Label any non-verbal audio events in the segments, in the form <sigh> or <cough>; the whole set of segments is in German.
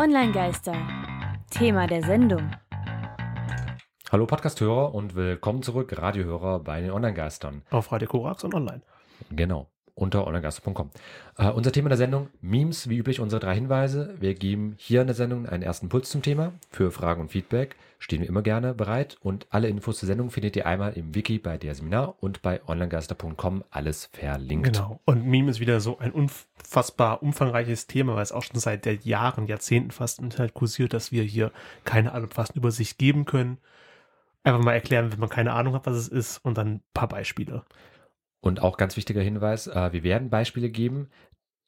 Online-Geister. Thema der Sendung. Hallo Podcasthörer und willkommen zurück, Radiohörer bei den Online-Geistern. Auf Radio Korax und online. Genau, unter onlinegeister.com. Äh, unser Thema der Sendung, Memes, wie üblich unsere drei Hinweise. Wir geben hier in der Sendung einen ersten Puls zum Thema. Für Fragen und Feedback stehen wir immer gerne bereit und alle Infos zur Sendung findet ihr einmal im Wiki bei der Seminar und bei onlinegeister.com alles verlinkt. Genau. Und Meme ist wieder so ein unfassbar umfangreiches Thema, weil es auch schon seit Jahren, Jahrzehnten fast im Internet kursiert, dass wir hier keine allumfassende Übersicht geben können. Einfach mal erklären, wenn man keine Ahnung hat, was es ist und dann ein paar Beispiele. Und auch ganz wichtiger Hinweis, äh, wir werden Beispiele geben,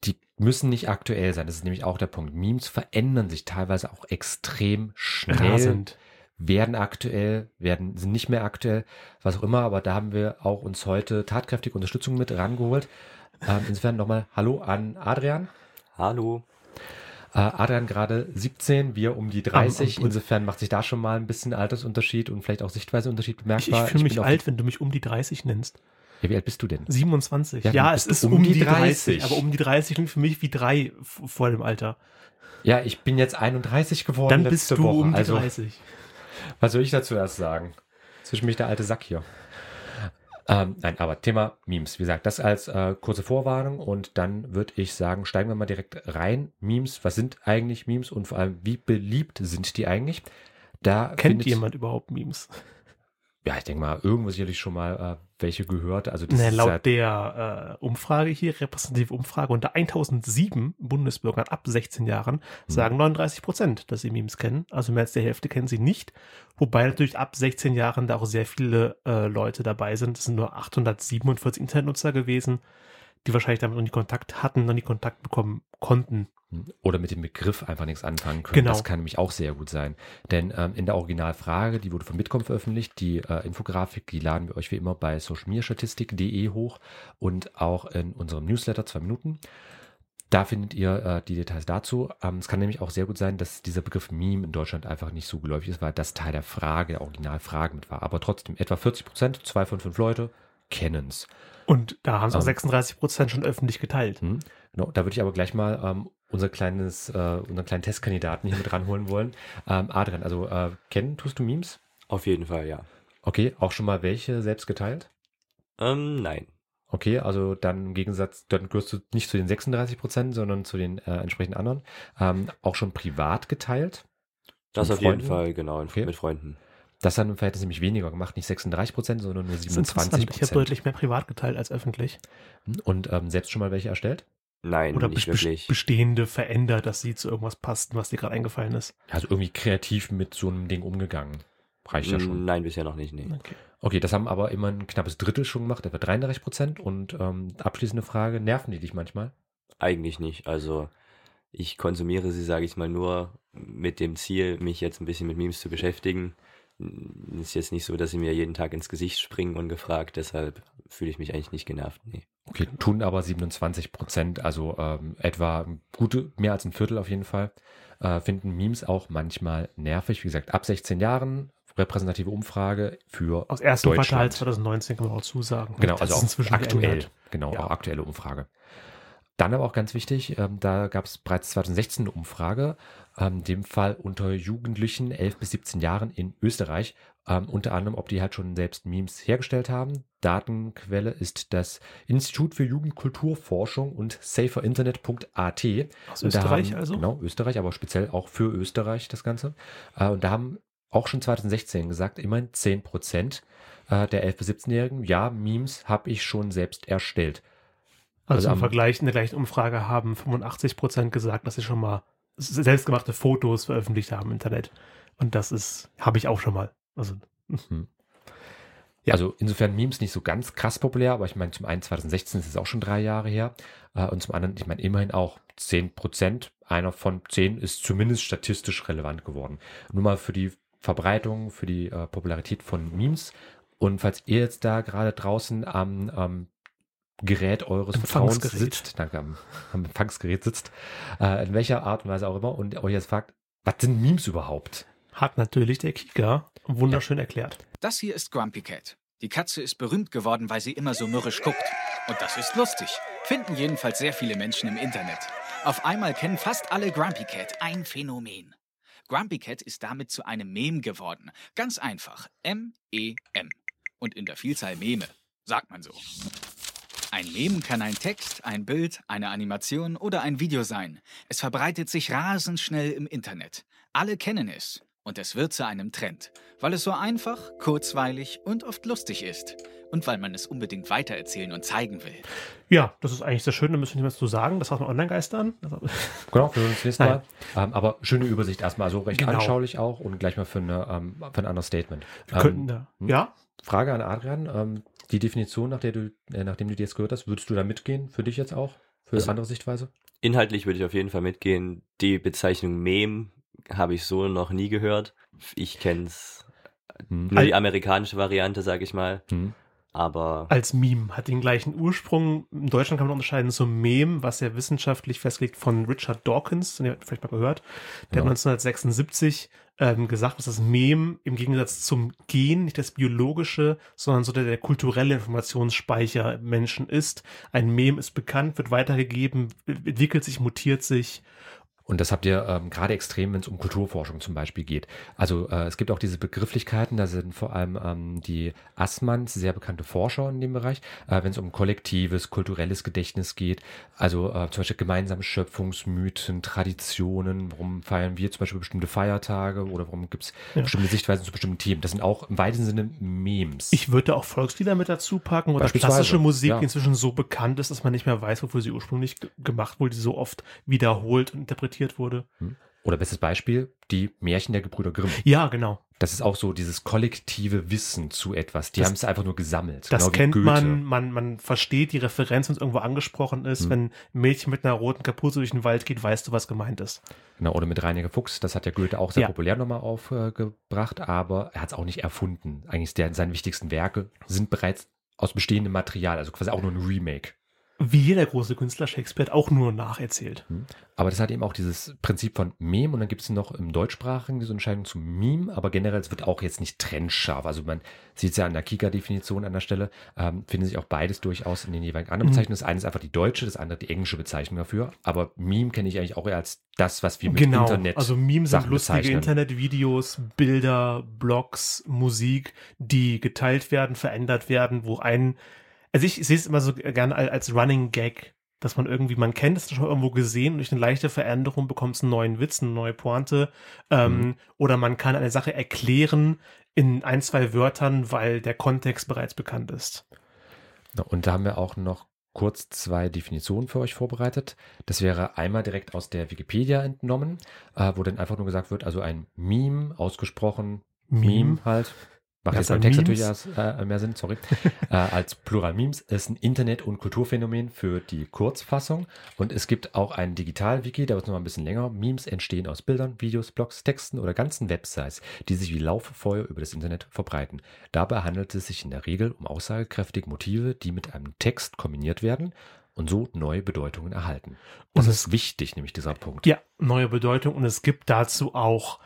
die müssen nicht aktuell sein. Das ist nämlich auch der Punkt. Memes verändern sich teilweise auch extrem schnell. Rasend. werden aktuell, werden, sind nicht mehr aktuell, was auch immer, aber da haben wir auch uns heute tatkräftige Unterstützung mit rangeholt. Ähm, insofern nochmal Hallo an Adrian. Hallo. Äh, Adrian gerade 17, wir um die 30. Am- am- Insofern macht sich da schon mal ein bisschen Altersunterschied und vielleicht auch Sichtweiseunterschied Ich, ich bemerkbar. fühle mich alt, wenn du mich um die 30 nennst. Ja, wie alt bist du denn? 27. Ja, Ja, es ist du um, die 30, 30. aber um die 30 klingt für mich wie drei vor dem Alter. Ja, ich bin jetzt 31 geworden. Dann bist du Woche. um die also, 30. Was soll ich dazu erst sagen? Zwischen mich der alte Sack hier. Ähm, nein, aber Thema Memes. Wie gesagt, das als äh, kurze Vorwarnung und dann würde ich sagen, steigen wir mal direkt rein. Memes, was sind eigentlich Memes und vor allem, wie beliebt sind die eigentlich? Da Kennt jemand überhaupt Memes? Ja, ich denke mal, irgendwo sicherlich schon mal äh, welche gehört. Also das Ne, laut ja, der äh, Umfrage hier, repräsentative Umfrage, unter 1007 Bundesbürgern ab 16 Jahren sagen 39 Prozent, dass sie Memes kennen. Also mehr als die Hälfte kennen sie nicht. Wobei natürlich ab 16 Jahren da auch sehr viele äh, Leute dabei sind. Es sind nur 847 Internetnutzer gewesen, die wahrscheinlich damit noch nie Kontakt hatten, noch nie Kontakt bekommen konnten. Oder mit dem Begriff einfach nichts anfangen können. Genau. Das kann nämlich auch sehr gut sein. Denn ähm, in der Originalfrage, die wurde von Bitkom veröffentlicht, die äh, Infografik, die laden wir euch wie immer bei socialmediastatistik.de hoch und auch in unserem Newsletter zwei Minuten. Da findet ihr äh, die Details dazu. Ähm, es kann nämlich auch sehr gut sein, dass dieser Begriff Meme in Deutschland einfach nicht so geläufig ist, weil das Teil der Frage, der Originalfrage mit war. Aber trotzdem, etwa 40 Prozent, zwei von fünf Leute kennen's. Und da haben es auch Ähm. 36 Prozent schon öffentlich geteilt. Hm? Genau, da würde ich aber gleich mal ähm, unser kleines, äh, unseren kleinen Testkandidaten hier mit ranholen wollen. Ähm, Adrian, also äh, kennen tust du Memes? Auf jeden Fall, ja. Okay, auch schon mal welche selbst geteilt? Ähm, nein. Okay, also dann im Gegensatz, dann gehörst du nicht zu den 36 Prozent, sondern zu den äh, entsprechenden anderen. Ähm, auch schon privat geteilt. Das auf jeden Freunden? Fall, genau, Okay. mit Freunden. Das hat im Verhältnis nämlich weniger gemacht, nicht 36 Prozent, sondern nur Das ist 27 interessant. Ich habe Prozent. deutlich mehr privat geteilt als öffentlich. Und ähm, selbst schon mal welche erstellt? Nein, Oder nicht wirklich. bestehende verändert, dass sie zu irgendwas passten, was dir gerade eingefallen ist. Also irgendwie kreativ mit so einem Ding umgegangen. Reicht ja schon. Nein, bisher noch nicht, nee. Okay. Okay, das haben aber immer ein knappes Drittel schon gemacht, etwa 33 Prozent. Und ähm, abschließende Frage, nerven die dich manchmal? Eigentlich nicht. Also ich konsumiere sie, sage ich mal, nur mit dem Ziel, mich jetzt ein bisschen mit Memes zu beschäftigen. Ist jetzt nicht so, dass sie mir jeden Tag ins Gesicht springen und gefragt, deshalb fühle ich mich eigentlich nicht genervt. Nee. Okay, tun aber 27 Prozent, also ähm, etwa gute, mehr als ein Viertel auf jeden Fall, äh, finden Memes auch manchmal nervig. Wie gesagt, ab 16 Jahren, repräsentative Umfrage für Aus ersten. Quartal 2019 kann man auch zusagen. Genau, Das also ist auch inzwischen aktuell. Genau, Ja. auch aktuelle Umfrage. Dann aber auch ganz wichtig, ähm, da gab es bereits 2016 eine Umfrage, ähm, in dem Fall unter Jugendlichen 11 bis 17 Jahren in Österreich, ähm, unter anderem, ob die halt schon selbst Memes hergestellt haben. Datenquelle ist das Institut für Jugendkulturforschung und saferinternet.at. Aus Und Österreich haben, also? Genau, Österreich, aber speziell auch für Österreich das Ganze. Äh, und da haben auch schon 2016 gesagt, immerhin 10 Prozent äh, der 11- bis 17-Jährigen, ja, Memes habe ich schon selbst erstellt. Also, also im am- Vergleich in der gleichen Umfrage haben 85 Prozent gesagt, dass sie schon mal selbstgemachte Fotos veröffentlicht haben im Internet. Und das ist, habe ich auch schon mal. Also, Ja. Also insofern Memes nicht so ganz krass populär, aber ich meine, zum einen 2016 ist es auch schon drei Jahre her. Äh, und zum anderen, ich meine, immerhin auch 10 Prozent. Einer von 10 ist zumindest statistisch relevant geworden. Nur mal für die Verbreitung, für die äh, Popularität von Memes. Und falls ihr jetzt da gerade draußen am ähm, Gerät eures Vertrauens Empfangsgerät. sitzt, danke, am, <laughs> am Empfangsgerät sitzt, äh, in welcher Art und Weise auch immer, und euch jetzt fragt, was sind Memes überhaupt? hat natürlich der Kika wunderschön erklärt. Das hier ist Grumpy Cat. Die Katze ist berühmt geworden, weil sie immer so mürrisch guckt. Und das ist lustig. Finden jedenfalls sehr viele Menschen im Internet. Auf einmal kennen fast alle Grumpy Cat, ein Phänomen. Grumpy Cat ist damit zu einem Meme geworden. Ganz einfach. M-E-M. Und in der Vielzahl Meme. Sagt man so. Ein Meme kann ein Text, ein Bild, eine Animation oder ein Video sein. Es verbreitet sich rasend schnell im Internet. Alle kennen es. Und es wird zu einem Trend, weil es so einfach, kurzweilig und oft lustig ist. Und weil man es unbedingt weitererzählen und zeigen will. Ja, das ist eigentlich sehr schön, da müssen wir nichts zu sagen. Das hat man Online-Geister an. <laughs> Genau, wir hören uns das nächste Mal. Ähm, aber schöne Übersicht erstmal, also recht Genau. anschaulich auch und gleich mal für, eine, ähm, für ein anderes Statement. wir könnten da. hm? Ja, Frage an Adrian. Die Definition, nach der du, äh, nachdem du die jetzt gehört hast, würdest du da mitgehen? Für dich jetzt auch? Für Also- andere Sichtweise? Inhaltlich würde ich auf jeden Fall mitgehen. Die Bezeichnung Meme habe ich so noch nie gehört. Ich kenne es Hm. nur die amerikanische Variante, sage ich mal. Hm. Aber als Meme. Hat den gleichen Ursprung. In Deutschland kann man unterscheiden zum Meme, was ja wissenschaftlich festgelegt von Richard Dawkins, den ihr vielleicht mal gehört. Der Ja. hat 1976 ähm, gesagt, dass das Meme im Gegensatz zum Gen nicht das biologische, sondern so der, der kulturelle Informationsspeicher Menschen ist. Ein Meme ist bekannt, wird weitergegeben, entwickelt sich, mutiert sich. Und das habt ihr ähm, gerade extrem, wenn es um Kulturforschung zum Beispiel geht. Also äh, es gibt auch diese Begrifflichkeiten, da sind vor allem ähm, die Assmanns, sehr bekannte Forscher in dem Bereich, äh, wenn es um kollektives, kulturelles Gedächtnis geht. Also äh, zum Beispiel gemeinsame Schöpfungsmythen, Traditionen, warum feiern wir zum Beispiel bestimmte Feiertage oder warum gibt es Ja. bestimmte Sichtweisen zu bestimmten Themen. Das sind auch im weitesten Sinne Memes. Ich würde auch Volkslieder mit dazu packen oder klassische Musik, ja. die inzwischen so bekannt ist, dass man nicht mehr weiß, wofür sie ursprünglich ge- gemacht wurde, die so oft wiederholt und interpretiert wurde. oder bestes Beispiel, die Märchen der Gebrüder Grimm. Ja, genau. Das ist auch so dieses kollektive Wissen zu etwas. Die haben es einfach nur gesammelt. Das genau kennt man, man, man versteht die Referenz, wenn es irgendwo angesprochen ist. Hm. Wenn ein Mädchen mit einer roten Kapuze durch den Wald geht, weißt du, was gemeint ist. Genau, oder mit Reiniger Fuchs, das hat ja Goethe auch sehr Ja. populär nochmal aufgebracht, aber er hat es auch nicht erfunden. Eigentlich der, seine wichtigsten Werke sind bereits aus bestehendem Material, also quasi auch nur ein Remake. Wie jeder große Künstler Shakespeare hat auch nur nacherzählt. Aber das hat eben auch dieses Prinzip von Meme und dann gibt es noch im Deutschsprachigen diese Unterscheidung zum Meme, aber generell, es wird auch jetzt nicht trennscharf. Also man sieht es ja an der Kika-Definition an der Stelle, ähm, finden sich auch beides durchaus in den jeweiligen anderen Mhm. Bezeichnungen. Das eine ist einfach die deutsche, das andere die englische Bezeichnung dafür. Aber Meme kenne ich eigentlich auch eher als das, was wir mit genau. Internet also Memes sind lustige. Internetvideos, Bilder, Blogs, Musik, die geteilt werden, verändert werden, wo ein, also ich sehe es immer so gerne al- als Running Gag, dass man irgendwie, man kennt es schon irgendwo gesehen und durch eine leichte Veränderung bekommt es einen neuen Witz, eine neue Pointe, ähm, Mhm. oder man kann eine Sache erklären in ein, zwei Wörtern, weil der Kontext bereits bekannt ist. Und da haben wir auch noch kurz zwei Definitionen für euch vorbereitet. Das wäre einmal direkt aus der Wikipedia entnommen, äh, wo dann einfach nur gesagt wird, also ein Meme, ausgesprochen Meme, halt. Macht jetzt beim bei Text Memes. natürlich erst, äh, mehr Sinn, sorry. <laughs> äh, als Plural Memes ist ein Internet- und Kulturphänomen für die Kurzfassung. Und es gibt auch einen Digital-Wiki, der wird noch mal ein bisschen länger. Memes entstehen aus Bildern, Videos, Blogs, Texten oder ganzen Websites, die sich wie Lauffeuer über das Internet verbreiten. Dabei handelt es sich in der Regel um aussagekräftige Motive, die mit einem Text kombiniert werden und so neue Bedeutungen erhalten. Das Und ist wichtig, nämlich dieser Punkt. Ja, neue Bedeutung und es gibt dazu auch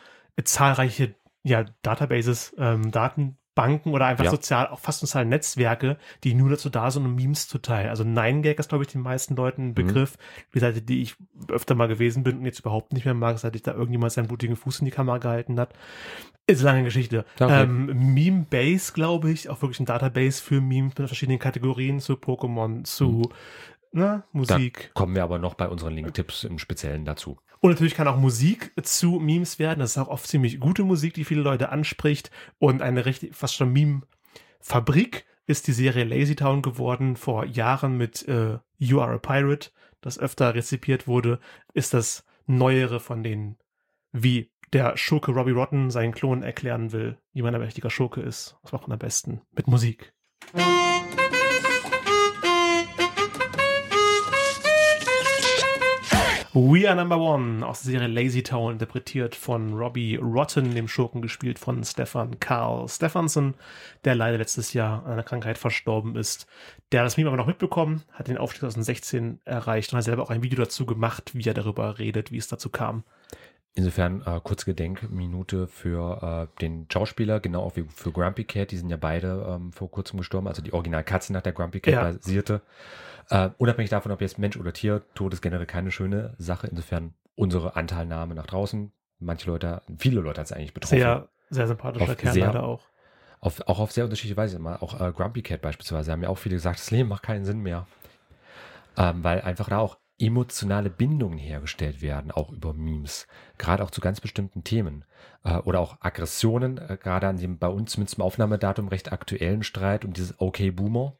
zahlreiche ja, Databases, ähm, Datenbanken oder einfach Ja. sozial, auch fast soziale Netzwerke, die nur dazu da sind, um Memes zu teilen. Also 9gag ist, glaube ich, den meisten Leuten ein Begriff. Die Seite, die ich öfter mal gewesen bin und jetzt überhaupt nicht mehr mag, seit ich da irgendjemand seinen blutigen Fuß in die Kamera gehalten hat. Ist eine lange Geschichte. Okay. Ähm, Meme-Base, glaube ich, auch wirklich ein Database für Memes mit verschiedenen Kategorien zu Pokémon, zu ne, Da Musik. kommen wir aber noch bei unseren Link-Tipps im Speziellen dazu. Und natürlich kann auch Musik zu Memes werden. Das ist auch oft ziemlich gute Musik, die viele Leute anspricht. Und eine richtig, fast schon Meme-Fabrik ist die Serie Lazy Town geworden vor Jahren mit äh, You Are a Pirate, das öfter rezipiert wurde, ist das neuere von denen, wie der Schurke Robbie Rotten seinen Klon erklären will, wie man ein mächtiger Schurke ist. Das macht man am besten mit Musik. We Are Number One aus der Serie Lazy Town, interpretiert von Robbie Rotten, dem Schurken gespielt von Stefan Karl Stefansson, der leider letztes Jahr an einer Krankheit verstorben ist. Der hat das Meme aber noch mitbekommen, hat den Aufstieg 2016 erreicht und hat selber auch ein Video dazu gemacht, wie er darüber redet, wie es dazu kam. Insofern äh, kurze Gedenkminute für äh, den Schauspieler, genau auch wie für Grumpy Cat. Die sind ja beide ähm, vor kurzem gestorben. Also die Original-Katze nach der Grumpy Cat Ja. basierte. Äh, unabhängig davon, ob jetzt Mensch oder Tier, Tod ist generell keine schöne Sache. Insofern unsere Anteilnahme nach draußen. Manche Leute, viele Leute hat es eigentlich betroffen. Sehr, sehr sympathischer Kerl sehr- leider auch. Auf, auch auf sehr unterschiedliche Weise. Mal auch äh, Grumpy Cat beispielsweise haben ja auch viele gesagt, das Leben macht keinen Sinn mehr. Ähm, weil einfach da auch emotionale Bindungen hergestellt werden, auch über Memes. Gerade auch zu ganz bestimmten Themen. Äh, oder auch Aggressionen, äh, gerade an dem bei uns zumindest im Aufnahmedatum recht aktuellen Streit um dieses Okay Boomer.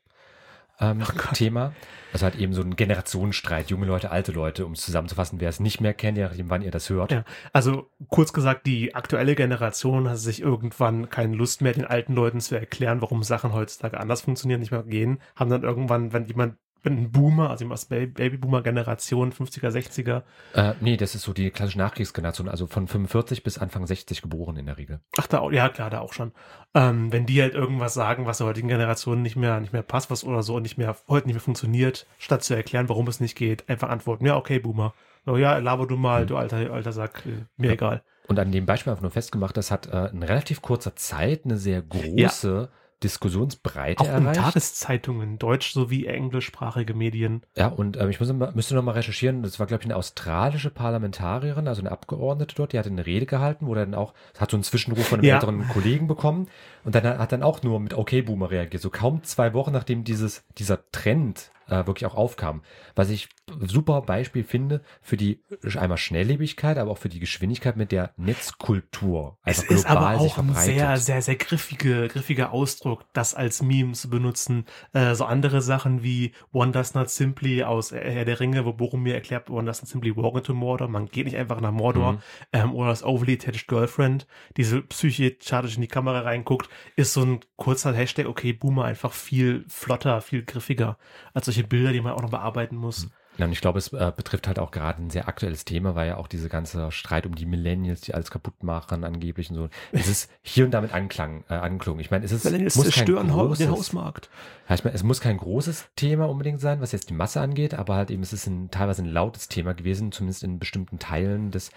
Ähm, Thema. Also halt eben so ein Generationsstreit, junge Leute, alte Leute, um es zusammenzufassen, wer es nicht mehr kennt, je nachdem, wann ihr das hört. Ja, also kurz gesagt, die aktuelle Generation hat sich irgendwann keine Lust mehr, den alten Leuten zu erklären, warum Sachen heutzutage anders funktionieren, nicht mehr gehen. Haben dann irgendwann, wenn jemand, wenn ein Boomer, also aus Baby- Babyboomer-Generation, 50er, 60er, Äh, nee, das ist so die klassische Nachkriegsgeneration, also von 45 bis Anfang 60 geboren in der Regel. ach da, auch- ja klar, da auch schon. Ähm, wenn die halt irgendwas sagen, was der heutigen Generation nicht mehr, nicht mehr passt, was oder so nicht mehr, heute nicht mehr funktioniert, statt zu erklären, warum es nicht geht, einfach antworten, ja, okay, Boomer. So, ja, laber du mal, du alter, alter Sack, äh, mir egal. Und an dem Beispiel einfach nur festgemacht, das hat äh, in relativ kurzer Zeit eine sehr große Diskussionsbreite Auch in erreicht. Tageszeitungen, deutsch sowie englischsprachige Medien. Ja, und ähm, ich muss, müsste noch mal recherchieren, das war, glaube ich, eine australische Parlamentarierin, also eine Abgeordnete dort, die hat eine Rede gehalten, wo dann auch, hat so einen Zwischenruf von einem Ja. älteren Kollegen bekommen und dann hat dann auch nur mit Okay Boomer reagiert, so kaum zwei Wochen nachdem dieses, dieser Trend äh, wirklich auch aufkam. Was ich super Beispiel finde für die einmal Schnelllebigkeit, aber auch für die Geschwindigkeit mit der Netzkultur. Es einfach ist aber auch ein sehr, sehr, sehr griffige, griffiger Ausdruck, das als Meme zu benutzen. Äh, so andere Sachen wie One Does Not Simply aus Herr der Ringe, wo Boromir erklärt, One Does Not Simply Walk into Mordor. Man geht nicht einfach nach Mordor. Mhm. Ähm, oder das Overly Attached Girlfriend, diese psychisch in die Kamera reinguckt, ist so ein kurzer Hashtag, okay, Boomer, einfach viel flotter, viel griffiger als solche Bilder, die man auch noch bearbeiten muss. Ja, und ich glaube, es äh, betrifft halt auch gerade ein sehr aktuelles Thema, weil ja auch diese ganze Streit um die Millennials, die alles kaputt machen angeblich und so. Es ist hier und da mit Anklang, äh, angeklungen. Ich meine, es ist Millennials muss kein großes, den Hausmarkt. Ja, ich meine, es muss kein großes Thema unbedingt sein, was jetzt die Masse angeht, aber halt eben es ist ein, teilweise ein lautes Thema gewesen, zumindest in bestimmten Teilen des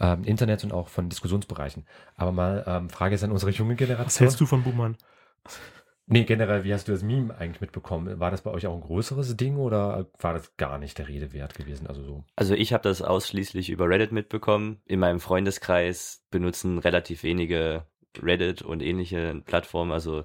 ähm, Internets und auch von Diskussionsbereichen. Aber mal ähm, Frage ist an unsere junge Was Generation. hältst du von Boomern? Nee, generell, wie hast du das Meme eigentlich mitbekommen? War das bei euch auch ein größeres Ding oder war das gar nicht der Rede wert gewesen? Also so. Also ich habe das ausschließlich über Reddit mitbekommen. In meinem Freundeskreis benutzen relativ wenige Reddit und ähnliche Plattformen. Also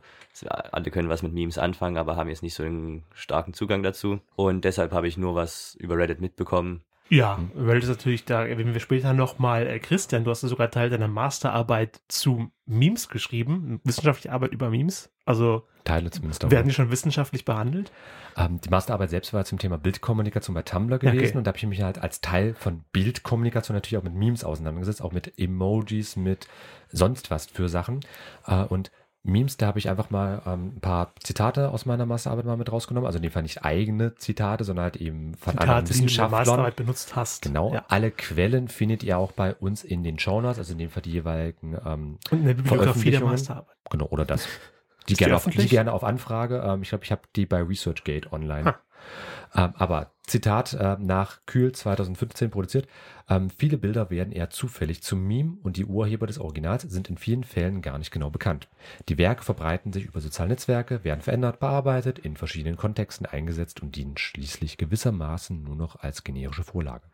alle können was mit Memes anfangen, aber haben jetzt nicht so einen starken Zugang dazu. Und deshalb habe ich nur was über Reddit mitbekommen. Ja, Hm. weil das natürlich da, wenn wir später nochmal, äh, Christian, du hast ja sogar Teil deiner Masterarbeit zu Memes geschrieben, wissenschaftliche Arbeit über Memes. Also Teile zumindest. davon. werden die schon wissenschaftlich behandelt? Ähm, die Masterarbeit selbst war zum Thema Bildkommunikation bei Tumblr Okay. gewesen und da habe ich mich halt als Teil von Bildkommunikation natürlich auch mit Memes auseinandergesetzt, auch mit Emojis, mit sonst was für Sachen. Äh, und Memes, da habe ich einfach mal ähm, ein paar Zitate aus meiner Masterarbeit mal mit rausgenommen. Also in dem Fall nicht eigene Zitate, sondern halt eben von anderen Zitate, die du in der Wissenschaftlern. Masterarbeit benutzt hast. Genau, Ja. alle Quellen findet ihr auch bei uns in den Shownotes, also in dem Fall die jeweiligen ähm, Und in der Bibliografie der. Masterarbeit. Genau, oder das. Die, Ist die gerne, auf, die gerne auf Anfrage. Ähm, ich glaube, ich habe die bei ResearchGate online. Ähm, aber Zitat äh, nach Kühl 2015 produziert. Ähm, viele Bilder werden eher zufällig zum Meme und die Urheber des Originals sind in vielen Fällen gar nicht genau bekannt. Die Werke verbreiten sich über soziale Netzwerke, werden verändert, bearbeitet, in verschiedenen Kontexten eingesetzt und dienen schließlich gewissermaßen nur noch als generische Vorlage.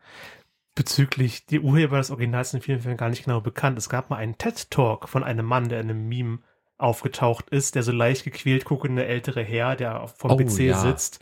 Bezüglich die Urheber des Originals sind in vielen Fällen gar nicht genau bekannt. Es gab mal einen TED-Talk von einem Mann, der in einem Meme aufgetaucht ist, der so leicht gequält guckende ältere Herr, der vom Oh, PC ja. sitzt,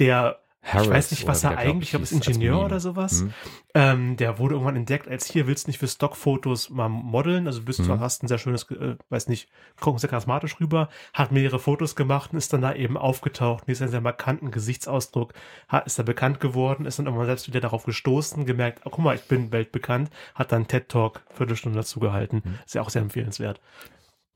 der ich Harris weiß nicht, was er eigentlich, ich glaube, ist als Ingenieur oder sowas. Hm. Ähm, der wurde irgendwann entdeckt, als hier willst du nicht für Stockfotos mal modeln, also bist du Mhm. hast ein sehr schönes, äh, weiß nicht, kommst sehr charismatisch rüber, hat mehrere Fotos gemacht und ist dann da eben aufgetaucht, mit einem sehr markanten Gesichtsausdruck, hat, ist da bekannt geworden, ist dann irgendwann selbst wieder darauf gestoßen, gemerkt, oh, guck mal, ich bin weltbekannt, hat dann TED Talk Viertelstunde dazu gehalten, Mhm. ist ja auch sehr empfehlenswert.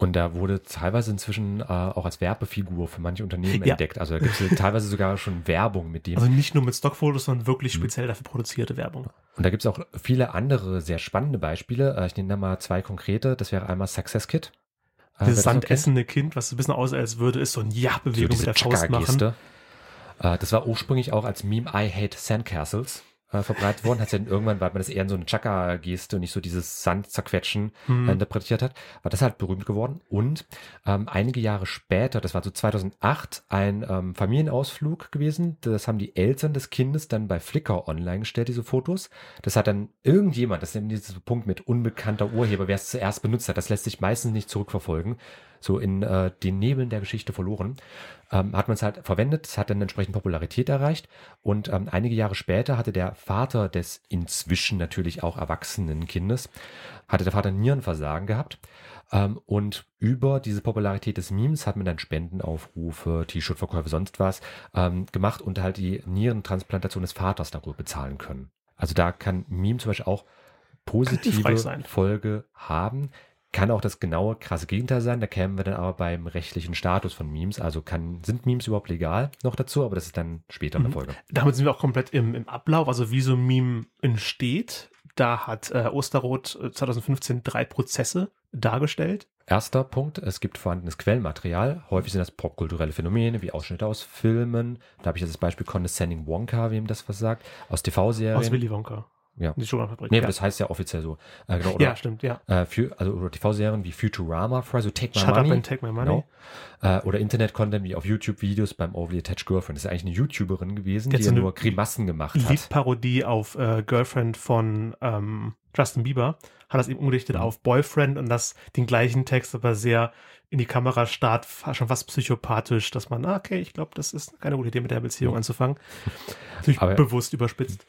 Und da wurde teilweise inzwischen äh, auch als Werbefigur für manche Unternehmen Ja. entdeckt. Also da gibt es <laughs> teilweise sogar schon Werbung mit dem. Also nicht nur mit Stockfotos, sondern wirklich Mhm. speziell dafür produzierte Werbung. Und da gibt es auch viele andere sehr spannende Beispiele. Äh, ich nenne da mal zwei konkrete. Das wäre einmal Success Kit. Äh, Dieses sandessende Kind, was so ein bisschen aussieht, als würde es so ein Ja-Bewegung so mit der Faust machen. Äh, das war ursprünglich auch als Meme I Hate Sandcastles äh, verbreitet worden, hat sich dann irgendwann, weil man das eher in so eine Chaka-Geste und nicht so dieses Sand zerquetschen Hm. äh, interpretiert hat, war das halt berühmt geworden. Und ähm, einige Jahre später, das war so 2008, ein ähm, Familienausflug gewesen. Das haben die Eltern des Kindes dann bei Flickr online gestellt, diese Fotos. Das hat dann irgendjemand, das ist eben dieser Punkt mit unbekannter Urheber, wer es zuerst benutzt hat, das lässt sich meistens nicht zurückverfolgen, so in äh, den Nebeln der Geschichte verloren, ähm, hat man es halt verwendet, es hat dann entsprechend Popularität erreicht und ähm, einige Jahre später hatte der Vater des inzwischen natürlich auch erwachsenen Kindes, hatte der Vater Nierenversagen gehabt ähm, und über diese Popularität des Memes hat man dann Spendenaufrufe, T-Shirt-Verkäufe, sonst was ähm, gemacht und halt die Nierentransplantation des Vaters darüber bezahlen können. Also da kann Meme zum Beispiel auch positive. Folge haben. Kann auch das genaue, krasse Gegenteil sein. Da kämen wir dann aber beim rechtlichen Status von Memes. Also kann, sind Memes überhaupt legal noch dazu? Aber das ist dann später in der Mhm. Folge. Damit sind wir auch komplett im, im Ablauf, also wie so ein Meme entsteht. Da hat äh, Osterroth äh, 2015 drei Prozesse dargestellt. Erster Punkt, es gibt vorhandenes Quellenmaterial. Häufig sind das popkulturelle Phänomene wie Ausschnitte aus Filmen. Da habe ich jetzt das Beispiel Condescending Wonka, wem das was sagt, aus TV-Serien. Aus Willy Wonka. Ja. Die Schokoladefabrik. Nee, ja. aber das heißt ja offiziell so. Äh, genau, oder, ja, stimmt, ja. äh, für, also oder TV-Serien wie Futurama, Fry, so Take My Shut Money. up and take my money. Genau. Äh, oder Internet-Content wie auf YouTube-Videos beim Overly Attached Girlfriend. Das ist eigentlich eine YouTuberin gewesen, Die hat die ja nur Grimassen gemacht hat. Liedparodie auf äh, Girlfriend von ähm, Justin Bieber. Hat das eben umgedichtet Mhm. auf Boyfriend und das den gleichen Text, aber sehr in die Kamera starrt, fa- schon fast psychopathisch, dass man, ah, okay, ich glaube, das ist keine gute Idee, mit der Beziehung anzufangen. Natürlich Mhm. Aber- bewusst überspitzt.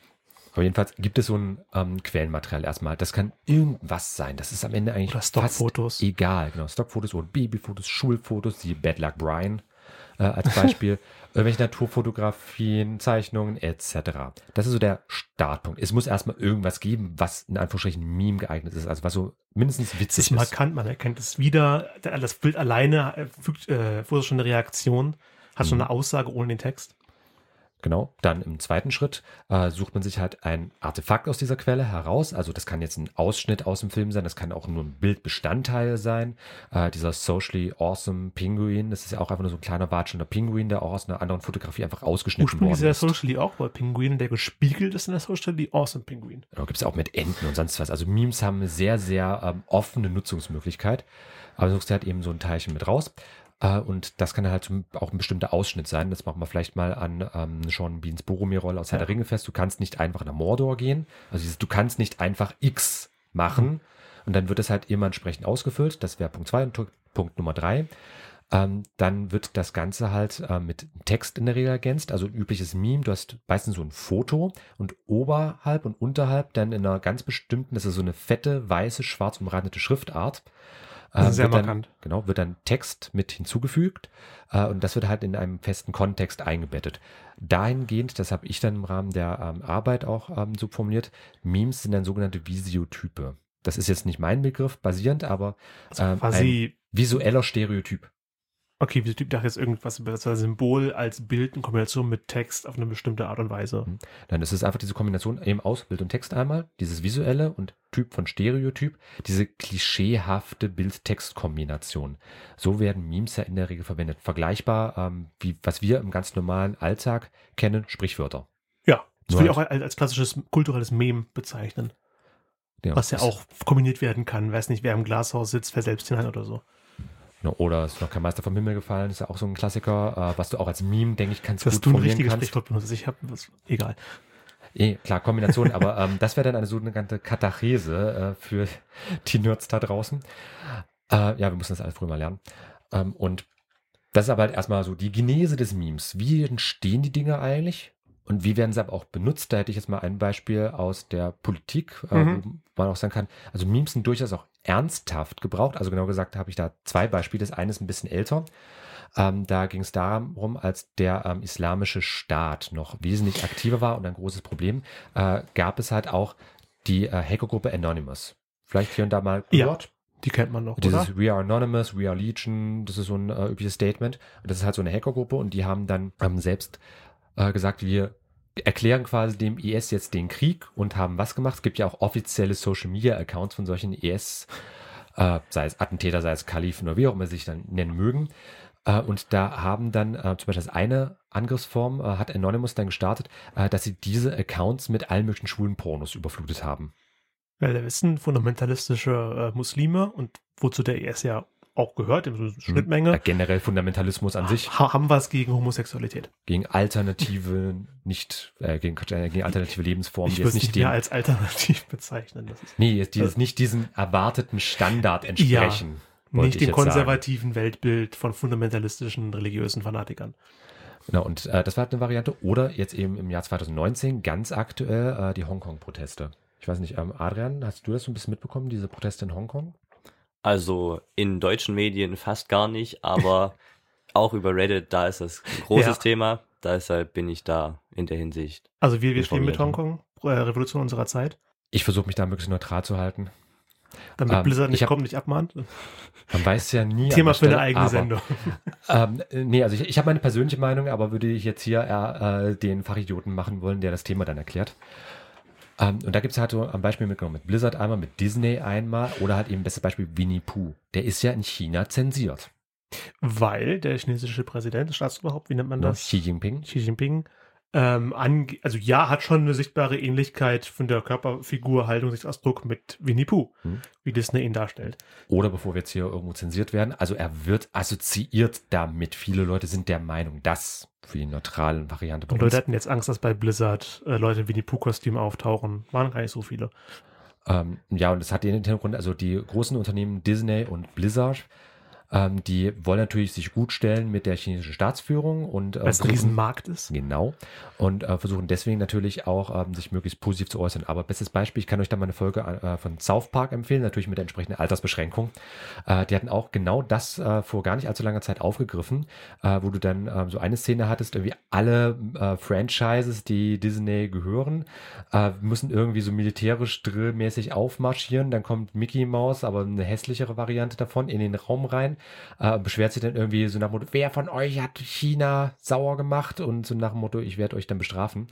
Aber jedenfalls gibt es so ein ähm, Quellenmaterial erstmal. Das kann irgendwas sein. Das ist am Ende eigentlich Oder fast Stockfotos. egal. Genau, Stockfotos oder Babyfotos, Schulfotos, die Bad Luck Brian äh, als Beispiel. <laughs> Irgendwelche Naturfotografien, Zeichnungen etc. Das ist so der Startpunkt. Es muss erstmal irgendwas geben, was in Anführungsstrichen Meme geeignet ist. Also was so mindestens Es witzig ist ist. markant, man erkennt es wieder. Der- Das Bild alleine äh, fügt äh, vorher schon eine Reaktion, hat Mhm. schon eine Aussage ohne den Text. Genau. Dann im zweiten Schritt äh, sucht man sich halt ein Artefakt aus dieser Quelle heraus. Also das kann jetzt ein Ausschnitt aus dem Film sein, das kann auch nur ein Bildbestandteil sein. Äh, dieser socially awesome Pinguin, das ist ja auch einfach nur so ein kleiner watschender Pinguin, der auch aus einer anderen Fotografie einfach ausgeschnitten Ursprünglich ist worden der ist. Socially Awkward Pinguin, der gespiegelt ist in der Socially Awesome Pinguin. Genau, gibt es auch mit Enten und sonst was. Also Memes haben eine sehr, sehr ähm, offene Nutzungsmöglichkeit. Aber du suchst dir halt eben so ein Teilchen mit raus. Äh, und das kann halt auch ein bestimmter Ausschnitt sein. Das machen wir vielleicht mal an ähm, Sean Beans Boromir-Rolle aus Herr der Ringe fest. Du kannst nicht einfach nach Mordor gehen. Also dieses, du kannst nicht einfach X machen. Und dann wird es halt immer entsprechend ausgefüllt. Das wäre Punkt zwei und Tu- Punkt Nummer drei. Ähm, dann wird das Ganze halt äh, mit Text in der Regel ergänzt. Also ein übliches Meme. Du hast meistens so ein Foto und oberhalb und unterhalb dann in einer ganz bestimmten, das ist so eine fette, weiße, schwarz umrandete Schriftart. Äh, sehr wird dann, markant. Genau, wird dann Text mit hinzugefügt äh, und das wird halt in einem festen Kontext eingebettet. Dahingehend, das habe ich dann im Rahmen der ähm, Arbeit auch ähm, so formuliert, Memes sind dann sogenannte Visiotype. Das ist jetzt nicht mein Begriff basierend, aber Also ähm, ein quasi, visueller Stereotyp. Okay, wie Typ dachte jetzt irgendwas über das Symbol als Bild in Kombination mit Text auf eine bestimmte Art und Weise. Mhm. Dann ist es einfach diese Kombination eben aus Bild und Text einmal, dieses visuelle und Typ von Stereotyp, diese klischeehafte Bild-Text-Kombination. So werden Memes ja in der Regel verwendet. Vergleichbar, ähm, wie was wir im ganz normalen Alltag kennen, Sprichwörter. Ja, das würde ich auch als, als klassisches kulturelles Meme bezeichnen. Ja, was ja ist- auch kombiniert werden kann. Weiß nicht, wer im Glashaus sitzt, wer selbst hinein oder so. Ne, Oder ist noch kein Meister vom Himmel gefallen, ist ja auch so ein Klassiker, äh, was du auch als Meme, denke ich, ganz Dass gut du ein richtiges kannst. Sprichwort benutzt. Ich habe was, egal. Eh, klar, Kombination, aber ähm, das wäre dann eine sogenannte Katachese äh, für die Nerds da draußen. Äh, ja, wir müssen das alles früher mal lernen. Ähm, und das ist aber halt erstmal so die Genese des Memes. Wie entstehen die Dinge eigentlich? Und wie werden sie aber auch benutzt? Da hätte ich jetzt mal ein Beispiel aus der Politik, äh, Mhm. wo man auch sagen kann, also Memes sind durchaus auch ernsthaft gebraucht. Also genau gesagt habe ich da zwei Beispiele. Das eine ist ein bisschen älter. Ähm, da ging es darum, als der ähm, islamische Staat noch wesentlich aktiver war und ein großes Problem, äh, gab es halt auch die äh, Hackergruppe Anonymous. Vielleicht hier und da mal Ja. gehört. Die kennt man noch, Dieses oder? We are Anonymous, We are Legion, das ist so ein äh, übliches Statement. Und das ist halt so eine Hackergruppe und die haben dann ähm, selbst äh, gesagt, wir erklären quasi dem IS jetzt den Krieg und haben was gemacht. Es gibt ja auch offizielle Social Media Accounts von solchen IS, äh, sei es Attentäter, sei es Kalifen oder wie auch immer sie sich dann nennen mögen. Äh, und da haben dann äh, zum Beispiel eine Angriffsform äh, hat Anonymous dann gestartet, äh, dass sie diese Accounts mit allen möglichen schwulen Pornos überflutet haben. Weil wir wissen, fundamentalistische äh, Muslime und wozu der IS ja auch gehört, in so einer Schnittmenge, Ja, generell Fundamentalismus an sich ha haben was gegen Homosexualität. gegen alternative, <laughs> nicht, äh, gegen, äh, gegen alternative Lebensformen, Ich die würde es nicht nicht mehr als alternativ <laughs> bezeichnen. Das ist nee, die jetzt nicht diesem erwarteten Standard entsprechen. wollte nicht ich dem jetzt sagen. konservativen Weltbild von fundamentalistischen religiösen Fanatikern. Genau, und äh, das war halt eine Variante. Oder jetzt eben im Jahr 2019 ganz aktuell äh, die Hongkong-Proteste. Ich weiß nicht, ähm, Adrian, hast du das so ein bisschen mitbekommen, diese Proteste in Hongkong? Also in deutschen Medien fast gar nicht, aber <laughs> auch über Reddit, da ist das ein großes Ja. Thema. Deshalb bin ich da in der Hinsicht. Also wir, wir stehen mit. Hongkong, äh, Revolution unserer Zeit, Ich versuche mich da möglichst neutral zu halten. damit Ähm, Blizzard nicht hab- kommt, nicht abmahnt. Man weiß ja nie. Thema für eine eigene aber, Sendung. <laughs> Ähm, äh, nee, also ich, ich habe meine persönliche Meinung, aber würde ich jetzt hier eher äh, den Fachidioten machen wollen, der das Thema dann erklärt. Ähm, und da gibt es halt so am Beispiel mitgenommen mit Blizzard einmal, mit Disney einmal oder halt eben bestes Beispiel Winnie Pooh. Der ist ja in China zensiert. Weil der chinesische Präsident, Staatsoberhaupt, wie nennt man Ne? das? Xi Jinping. Xi Jinping. Ähm, also ja, hat schon eine sichtbare Ähnlichkeit von der Körperfigur, Haltungsausdruck mit Winnie Pooh, Hm. wie Disney ihn darstellt. Oder bevor wir jetzt hier irgendwo zensiert werden, also er wird assoziiert damit. Viele Leute sind der Meinung, dass für die neutralen Variante Und Leute hatten jetzt Angst, dass bei Blizzard äh, Leute in Winnie Pooh-Kostüm auftauchen. Waren gar nicht so viele. ähm, ja, und das hat den Hintergrund, also die großen Unternehmen Disney und Blizzard, ähm, die wollen natürlich sich gut stellen mit der chinesischen Staatsführung und äh, Weil es ein Riesenmarkt ist. Genau. Und äh, versuchen deswegen natürlich auch, ähm, sich möglichst positiv zu äußern. Aber bestes Beispiel, ich kann euch da mal eine Folge äh, von South Park empfehlen, natürlich mit der entsprechenden Altersbeschränkung. Äh, die hatten auch genau das äh, vor gar nicht allzu langer Zeit aufgegriffen, äh, wo du dann äh, so eine Szene hattest, irgendwie alle äh, Franchises, die Disney gehören, müssen irgendwie so militärisch drillmäßig aufmarschieren. Dann kommt Mickey Mouse, aber eine hässlichere Variante davon, in den Raum rein, äh, beschwert sich dann irgendwie so nach dem Motto, wer von euch hat China sauer gemacht? Und so nach dem Motto, ich werde euch dann bestrafen.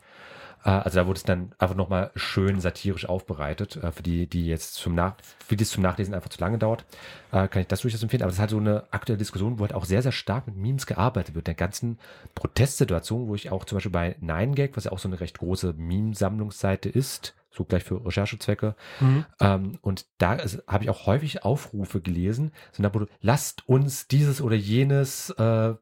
Äh, also da wurde es dann einfach nochmal schön satirisch aufbereitet. Äh, für die, die jetzt zum Nach für die es zum Nachlesen einfach zu lange dauert, äh, kann ich das durchaus empfehlen. Aber das ist halt so eine aktuelle Diskussion, wo halt auch sehr, sehr stark mit Memes gearbeitet wird. Der ganzen Protestsituation, wo ich auch zum Beispiel bei 9gag, was ja auch so eine recht große Meme-Sammlungsseite ist, so gleich für Recherchezwecke, Mhm. ähm, und da habe ich auch häufig Aufrufe gelesen, so nach lasst uns dieses oder jenes äh,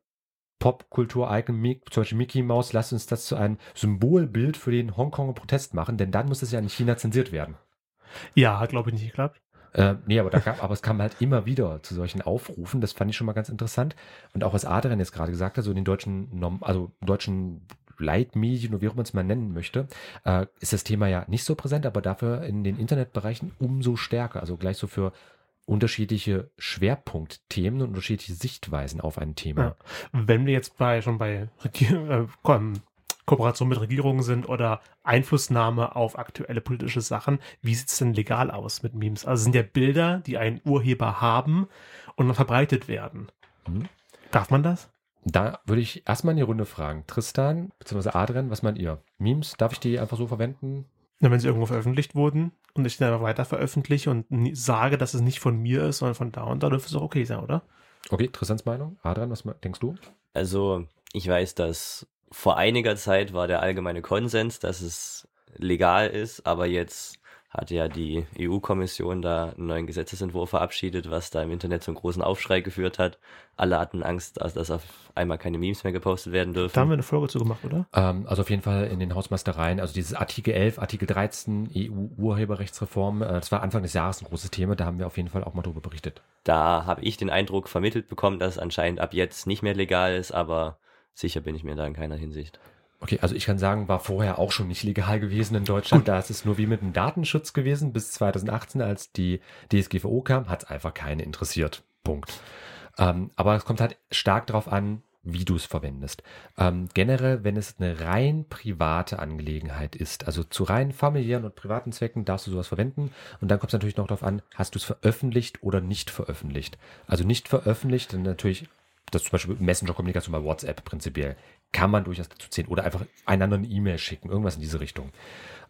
Popkultur-Icon, zum Beispiel Mickey Mouse, lasst uns das zu einem Symbolbild für den Hongkonger Protest machen, denn dann muss es ja in China zensiert werden. Ja, hat glaube ich nicht geklappt. Äh, nee, aber, da gab, aber es kam halt immer wieder zu solchen Aufrufen. Das fand ich schon mal ganz interessant. Und auch was Adrian jetzt gerade gesagt hat, so in den deutschen, also deutschen Leitmedien oder wie auch man es mal nennen möchte, äh, ist das Thema ja nicht so präsent, aber dafür in den Internetbereichen umso stärker. Also gleich so für unterschiedliche Schwerpunktthemen und unterschiedliche Sichtweisen auf ein Thema. Ja. Wenn wir jetzt bei schon bei Regier äh, Ko- Kooperation mit Regierungen sind oder Einflussnahme auf aktuelle politische Sachen, wie sieht es denn legal aus mit Memes? Also sind ja Bilder, die einen Urheber haben und dann verbreitet werden. Mhm. Darf man das? Da würde ich erstmal in die Runde fragen. Tristan bzw. Adrian, was meint ihr? Memes, darf ich die einfach so verwenden? Na, wenn sie irgendwo veröffentlicht wurden und ich die dann weiter veröffentliche und sage, dass es nicht von mir ist, sondern von da und da, dürfte es auch okay sein, oder? Okay, Tristans Meinung. Adrian, was denkst du? Also ich weiß, dass vor einiger Zeit war der allgemeine Konsens, dass es legal ist, aber jetzt hat ja die EU-Kommission da einen neuen Gesetzesentwurf verabschiedet, was da im Internet zum großen Aufschrei geführt hat. Alle hatten Angst, dass, dass auf einmal keine Memes mehr gepostet werden dürfen. Da haben wir eine Folge zu gemacht, oder? Ähm, also auf jeden Fall in den Hausmeistereien, also dieses Artikel 11, Artikel 13, EU-Urheberrechtsreform, äh, das war Anfang des Jahres ein großes Thema, da haben wir auf jeden Fall auch mal drüber berichtet. Da habe ich den Eindruck vermittelt bekommen, dass es anscheinend ab jetzt nicht mehr legal ist, aber sicher bin ich mir da in keiner Hinsicht. Okay, also ich kann sagen, war vorher auch schon nicht legal gewesen in Deutschland. Da ist es nur wie mit dem Datenschutz gewesen. Bis 2018, als die DSGVO kam, hat es einfach keine interessiert. Punkt. Ähm, aber es kommt halt stark darauf an, wie du es verwendest. Ähm, generell, wenn es eine rein private Angelegenheit ist, also zu rein familiären und privaten Zwecken darfst du sowas verwenden. Und dann kommt es natürlich noch darauf an, hast du es veröffentlicht oder nicht veröffentlicht. Also nicht veröffentlicht, dann natürlich das zum Beispiel Messenger-Kommunikation bei WhatsApp prinzipiell, kann man durchaus dazu zählen. Oder einfach einander eine E-Mail schicken, irgendwas in diese Richtung.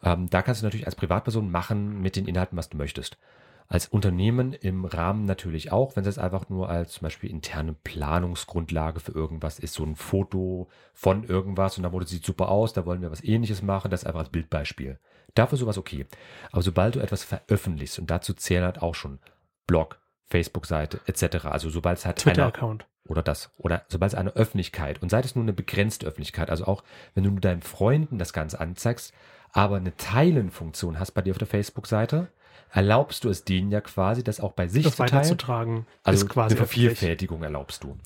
Ähm, da kannst du natürlich als Privatperson machen mit den Inhalten, was du möchtest. als Unternehmen im Rahmen natürlich auch, wenn es jetzt einfach nur als zum Beispiel interne Planungsgrundlage für irgendwas ist, so ein Foto von irgendwas und da wurde sieht super aus, da wollen wir was ähnliches machen, das ist einfach als Bildbeispiel. Dafür sowas okay. Aber sobald du etwas veröffentlichst, und dazu zählen halt auch schon Blog, Facebook-Seite etc., also sobald es halt Twitter-Account. Oder das. Oder sobald es eine Öffentlichkeit und sei es nur eine begrenzte Öffentlichkeit, also auch wenn du deinen Freunden das Ganze anzeigst, aber eine Teilen-Funktion hast bei dir auf der Facebook-Seite, erlaubst du es denen ja quasi, das auch bei sich Das zu teilen. weiterzutragen Also ist quasi eine öffentlich. Vervielfältigung erlaubst du.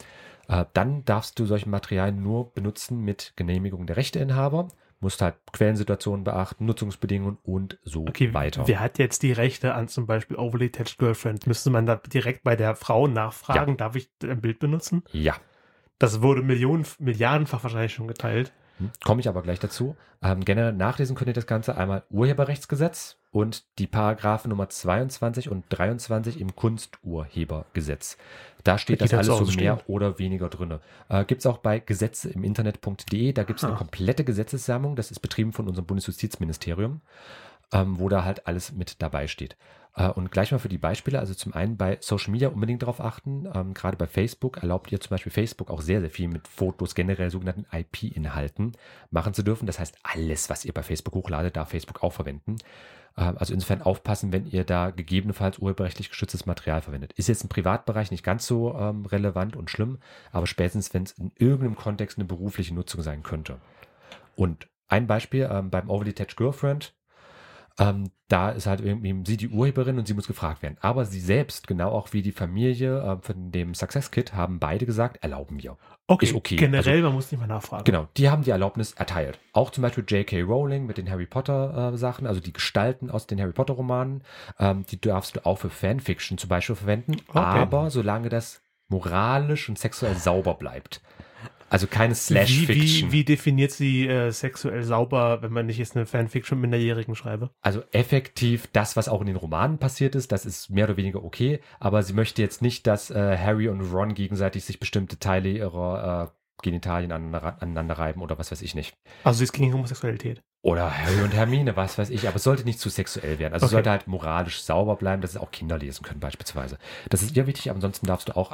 Äh, dann darfst du solche Materialien nur benutzen mit Genehmigung der Rechteinhaber, musst halt Quellensituationen beachten, Nutzungsbedingungen und so Okay, weiter. wer hat jetzt die Rechte an zum Beispiel Overly Attached Girlfriend? Müsste man da direkt bei der Frau nachfragen, darf ich ein Bild benutzen? Ja, Das wurde Millionen, Milliardenfach wahrscheinlich schon geteilt. Hm, Komme ich aber gleich dazu. Ähm, generell nachlesen könnt ihr das Ganze einmal Urheberrechtsgesetz und die Paragraphen Nummer 22 und 23 im Kunsturhebergesetz. Da steht das da alles so mehr stehen. oder weniger drin. Äh, Gibt es auch bei Gesetze im Internet.de. Da gibt es eine Ah. komplette Gesetzessammlung. Das ist betrieben von unserem Bundesjustizministerium, ähm, wo da halt alles mit dabei steht. Äh, und gleich mal für die Beispiele. Also zum einen bei Social Media unbedingt darauf achten. Ähm, gerade bei Facebook erlaubt ihr zum Beispiel Facebook auch sehr, sehr viel mit Fotos, generell sogenannten IP-Inhalten machen zu dürfen. Das heißt, alles, was ihr bei Facebook hochladet, darf Facebook auch verwenden. Ähm, Also insofern aufpassen, wenn ihr da gegebenenfalls urheberrechtlich geschütztes Material verwendet. Ist jetzt im Privatbereich nicht ganz so ähm, relevant und schlimm, aber spätestens, wenn es in irgendeinem Kontext eine berufliche Nutzung sein könnte. Und ein Beispiel ähm, beim Overly Attached Girlfriend, ähm, da ist halt irgendwie sie die Urheberin und sie muss gefragt werden. Aber sie selbst, genau auch wie die Familie äh, von dem Success Kit, haben beide gesagt, erlauben wir. Okay, Ist okay. generell, man muss nicht mal nachfragen. Genau, die haben die Erlaubnis erteilt. Auch zum Beispiel J.K. Rowling mit den Harry Potter äh, Sachen, also die Gestalten aus den Harry Potter Romanen, ähm, die darfst du auch für Fanfiction zum Beispiel verwenden, Okay. aber solange das moralisch und sexuell sauber bleibt. Also keine Wie, Slash-Fiction. wie, wie definiert sie äh, sexuell sauber, wenn man nicht jetzt eine Fanfiction Minderjährigen schreibe? Also effektiv das, was auch in den Romanen passiert ist, das ist mehr oder weniger okay, aber sie möchte jetzt nicht, dass äh, Harry und Ron gegenseitig sich bestimmte Teile ihrer äh, Genitalien aneinander, aneinander reiben oder was weiß ich nicht. Also sie ist gegen Homosexualität. Oder Harry und Hermine, was weiß ich. Aber es sollte nicht zu sexuell werden. Also es Okay. sollte halt moralisch sauber bleiben, dass es auch Kinder lesen können beispielsweise. Das ist ihr wichtig, ansonsten darfst du auch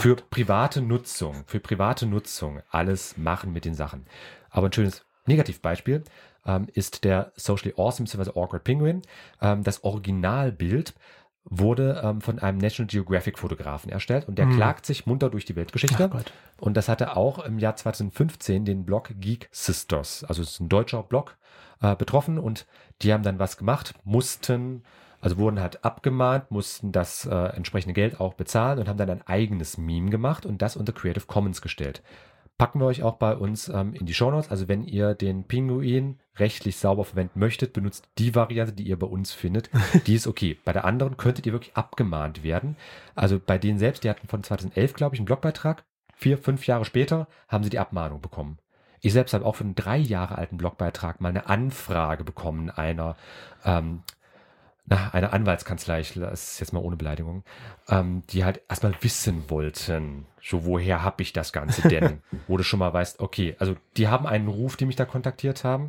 für private Nutzung, für private Nutzung alles machen mit den Sachen. Aber ein schönes Negativbeispiel ähm, ist der Socially Awesome bzw. Awkward Penguin. Ähm, das Originalbild wurde ähm, von einem National Geographic Fotografen erstellt und der Hm. klagt sich munter durch die Weltgeschichte. Und das hatte auch im Jahr 2015 den Blog Geek Sisters, also es ist ein deutscher Blog, äh, betroffen und die haben dann was gemacht, mussten, also wurden halt abgemahnt, mussten das äh, entsprechende Geld auch bezahlen und haben dann ein eigenes Meme gemacht und das unter Creative Commons gestellt. Packen wir euch auch bei uns ähm, in die Shownotes. Also wenn ihr den Pinguin rechtlich sauber verwenden möchtet, benutzt die Variante, die ihr bei uns findet. <laughs> Die ist okay. Bei der anderen könntet ihr wirklich abgemahnt werden. Also bei denen selbst, die hatten von 2011, glaube ich, einen Blogbeitrag. Vier, fünf Jahre später haben sie die Abmahnung bekommen. Ich selbst habe auch für einen drei Jahre alten Blogbeitrag mal eine Anfrage bekommen einer, ähm, na, einer Anwaltskanzlei, ich das ist jetzt mal ohne Beleidigung, ähm, die halt erstmal wissen wollten, so woher habe ich das Ganze denn? <laughs> wo du schon mal weißt, okay, also die haben einen Ruf, die mich da kontaktiert haben,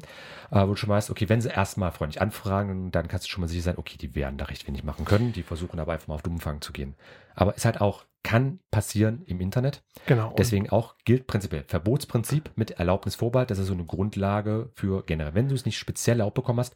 äh, wo du schon weißt, okay, wenn sie erstmal freundlich anfragen, dann kannst du schon mal sicher sein, okay, die werden da recht wenig machen können, die versuchen aber einfach mal auf Dummfang zu gehen. Aber ist halt auch, kann passieren im Internet. Genau. Deswegen auch gilt prinzipiell Verbotsprinzip mit Erlaubnisvorbehalt. Das ist so eine Grundlage für generell. Wenn du es nicht speziell erlaubt bekommen hast,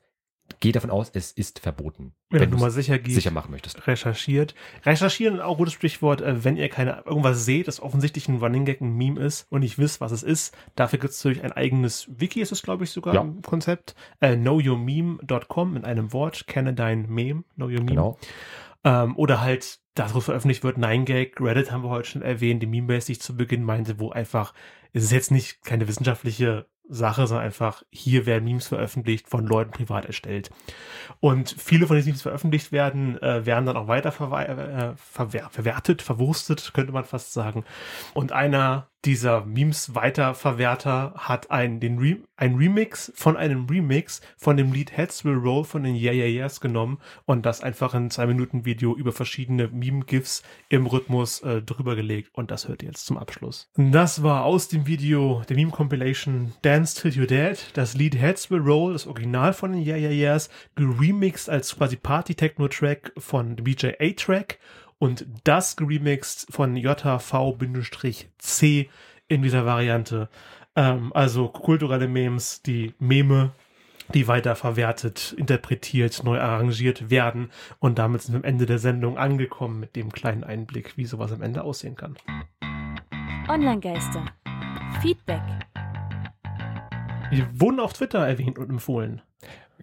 geh davon aus, es ist verboten. wenn, wenn du mal sicher gehst, sicher machen möchtest. recherchiert. Recherchieren auch ein gutes Stichwort, äh, wenn ihr keine irgendwas seht, das offensichtlich ein Running Gag, ein Meme ist und nicht wisst, was es ist. Dafür gibt es natürlich ein eigenes Wiki, ist es glaube ich sogar Ja. im Konzept. Äh, knowyourmeme.com in einem Wort, kenne dein Meme, know your meme. Genau. Ähm, oder halt, das, wo veröffentlicht wird, 9gag, Reddit haben wir heute schon erwähnt, die Meme-Base, die ich zu Beginn meinte, wo einfach, es ist jetzt nicht keine wissenschaftliche Sache, sondern einfach, hier werden Memes veröffentlicht, von Leuten privat erstellt. Und viele von diesen Memes veröffentlicht werden, äh, werden dann auch weiter äh, verwer verwertet, verwurstet, könnte man fast sagen. Und einer dieser Memes Weiterverwerter hat ein, den Re ein Remix von einem Remix von dem Lied Heads Will Roll von den Yeah Yeah Yeahs genommen und das einfach in zwei Minuten Video über verschiedene Meme-GIFs im Rhythmus äh, drüber gelegt und das hört ihr jetzt zum Abschluss. Das war aus dem Video der Meme-Compilation Dance Till You're Dead, das Lied Heads Will Roll, das Original von den Yeah Yeah Yeahs, geremixed als quasi Party-Techno-Track von BJ A-Track und das geremixed von JV-C in dieser Variante. Ähm, also kulturelle Memes, die Meme die weiter verwertet, interpretiert, neu arrangiert werden. Und damit sind wir am Ende der Sendung angekommen mit dem kleinen Einblick, wie sowas am Ende aussehen kann. Online-Geister. Feedback. Wir wurden auf Twitter erwähnt und empfohlen.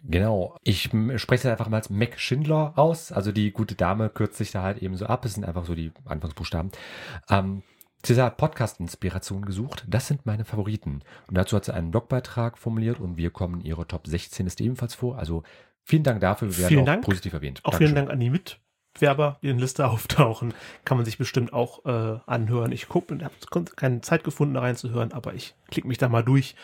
Genau. Ich spreche es einfach mal als Mac Schindler aus. Also die gute Dame kürzt sich da halt eben so ab. Es sind einfach so die Anfangsbuchstaben. Ähm, Cesar hat Podcast-Inspiration gesucht. Das sind meine Favoriten. Und dazu hat sie einen Blogbeitrag formuliert und wir kommen ihre Top 16 ist ebenfalls vor. Also vielen Dank dafür. Wir werden Vielen auch Dank. positiv erwähnt. Auch Dankeschön. vielen Dank an die Mitwerber, die in der Liste <laughs> auftauchen. Kann man sich bestimmt auch äh, anhören. Ich gucke und habe keine Zeit gefunden, da reinzuhören, aber ich klicke mich da mal durch.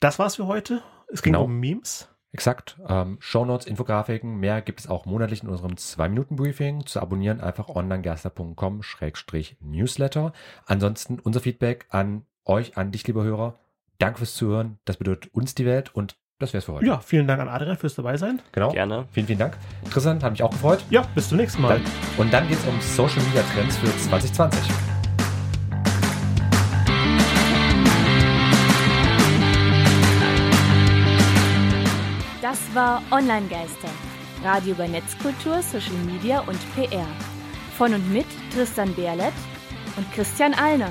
Das war's für heute. Es ging Genau. um Memes. Exakt. Ähm, Shownotes, Infografiken, mehr gibt es auch monatlich in unserem 2-Minuten-Briefing. Zu abonnieren einfach onlinegerster.com-newsletter. Ansonsten unser Feedback an euch, an dich, lieber Hörer. Danke fürs Zuhören. Das bedeutet uns die Welt und das wär's für heute. Ja, vielen Dank an Adrian fürs dabei sein. genau. Gerne. Vielen, vielen Dank. Interessant, hat mich auch gefreut. Ja, bis zum nächsten Mal. Dann, und dann geht's um Social Media Trends für 2020. Das war Online-Geister. Radio über Netzkultur, Social Media und PR. Von und mit Tristan Berlet und Christian Allner.